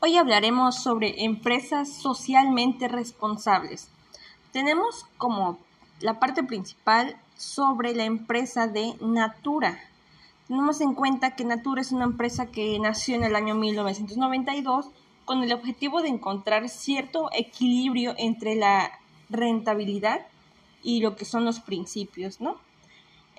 Hoy hablaremos sobre empresas socialmente responsables. Tenemos como la parte principal sobre la empresa de Natura. Tenemos en cuenta que Natura es una empresa que nació en el año 1992 con el objetivo de encontrar cierto equilibrio entre la rentabilidad y lo que son los principios, ¿no?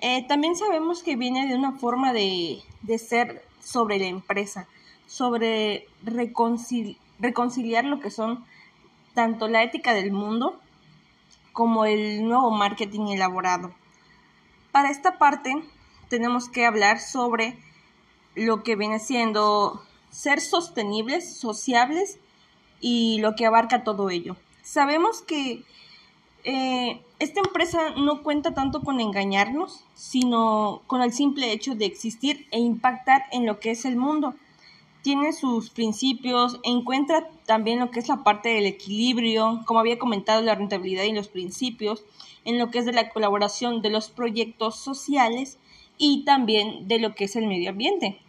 Eh, también sabemos que viene de una forma de, de ser sobre la empresa sobre reconciliar lo que son tanto la ética del mundo como el nuevo marketing elaborado. Para esta parte tenemos que hablar sobre lo que viene siendo ser sostenibles, sociables y lo que abarca todo ello. Sabemos que eh, esta empresa no cuenta tanto con engañarnos, sino con el simple hecho de existir e impactar en lo que es el mundo tiene sus principios, encuentra también lo que es la parte del equilibrio, como había comentado, la rentabilidad y los principios, en lo que es de la colaboración de los proyectos sociales y también de lo que es el medio ambiente.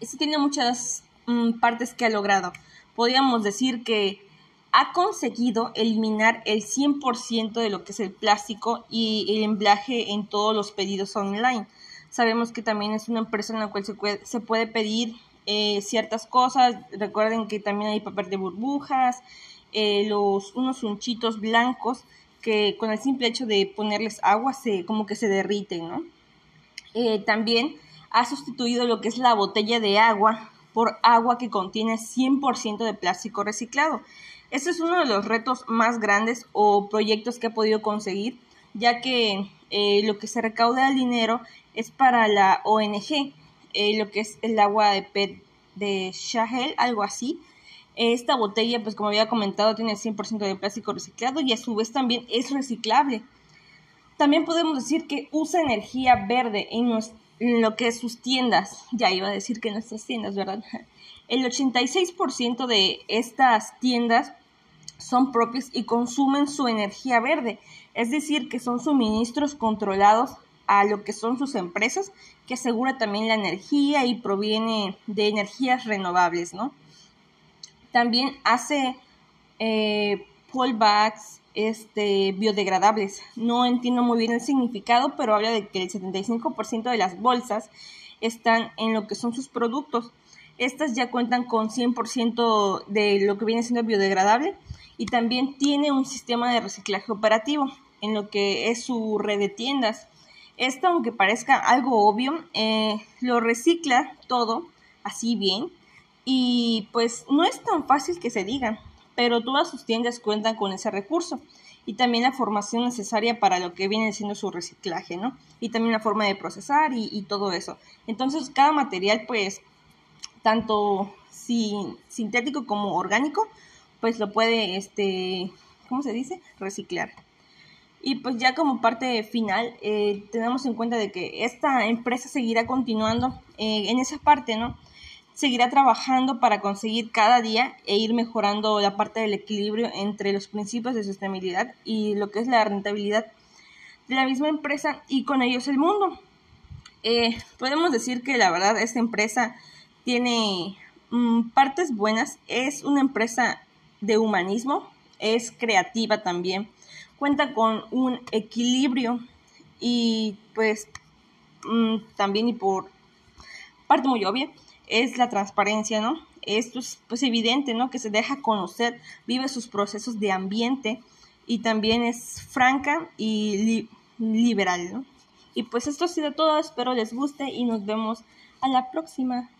Esto tiene muchas mm, partes que ha logrado. Podríamos decir que ha conseguido eliminar el 100% de lo que es el plástico y el emblaje en todos los pedidos online. Sabemos que también es una empresa en la cual se puede, se puede pedir eh, ciertas cosas. Recuerden que también hay papel de burbujas, eh, los, unos unchitos blancos que con el simple hecho de ponerles agua se, como que se derriten, ¿no? Eh, también ha sustituido lo que es la botella de agua por agua que contiene 100% de plástico reciclado. Este es uno de los retos más grandes o proyectos que ha podido conseguir, ya que lo que se recauda el dinero es para la ONG, eh, lo que es el agua de PET de Shahel, algo así. Esta botella, pues como había comentado, tiene 100% de plástico reciclado y a su vez también es reciclable. También podemos decir que usa energía verde en, lo que es sus tiendas. Ya iba a decir que nuestras tiendas, ¿verdad? El 86% de estas tiendas son propias y consumen su energía verde, es decir, que son suministros controlados a lo que son sus empresas, que asegura también la energía y proviene de energías renovables, ¿no? También hace eh, pullbacks este, biodegradables. No entiendo muy bien el significado, pero habla de que el 75% de las bolsas están en lo que son sus productos. Estas ya cuentan con 100% de lo que viene siendo biodegradable y también tiene un sistema de reciclaje operativo en lo que es su red de tiendas esto, aunque parezca algo obvio, eh, lo recicla todo así bien y pues no es tan fácil que se diga, pero todas sus tiendas cuentan con ese recurso y también la formación necesaria para lo que viene siendo su reciclaje, ¿no? Y también la forma de procesar y, todo eso. Entonces, cada material, pues, tanto sintético como orgánico, pues lo puede, este, ¿cómo se dice? Reciclar. Y pues ya como parte final, eh, tenemos en cuenta de que esta empresa seguirá continuando eh, en esa parte, ¿no? Seguirá trabajando para conseguir cada día e ir mejorando la parte del equilibrio entre los principios de sostenibilidad y lo que es la rentabilidad de la misma empresa y con ellos el mundo. Eh, podemos decir que la verdad esta empresa tiene mm, partes buenas, es una empresa de humanismo, es creativa también, cuenta con un equilibrio y pues mm, también y por parte muy obvia es la transparencia, ¿no? Esto es pues evidente, ¿no? Que se deja conocer, vive sus procesos de ambiente y también es franca y liberal, ¿no? Y pues esto ha sido todo, espero les guste y nos vemos a la próxima.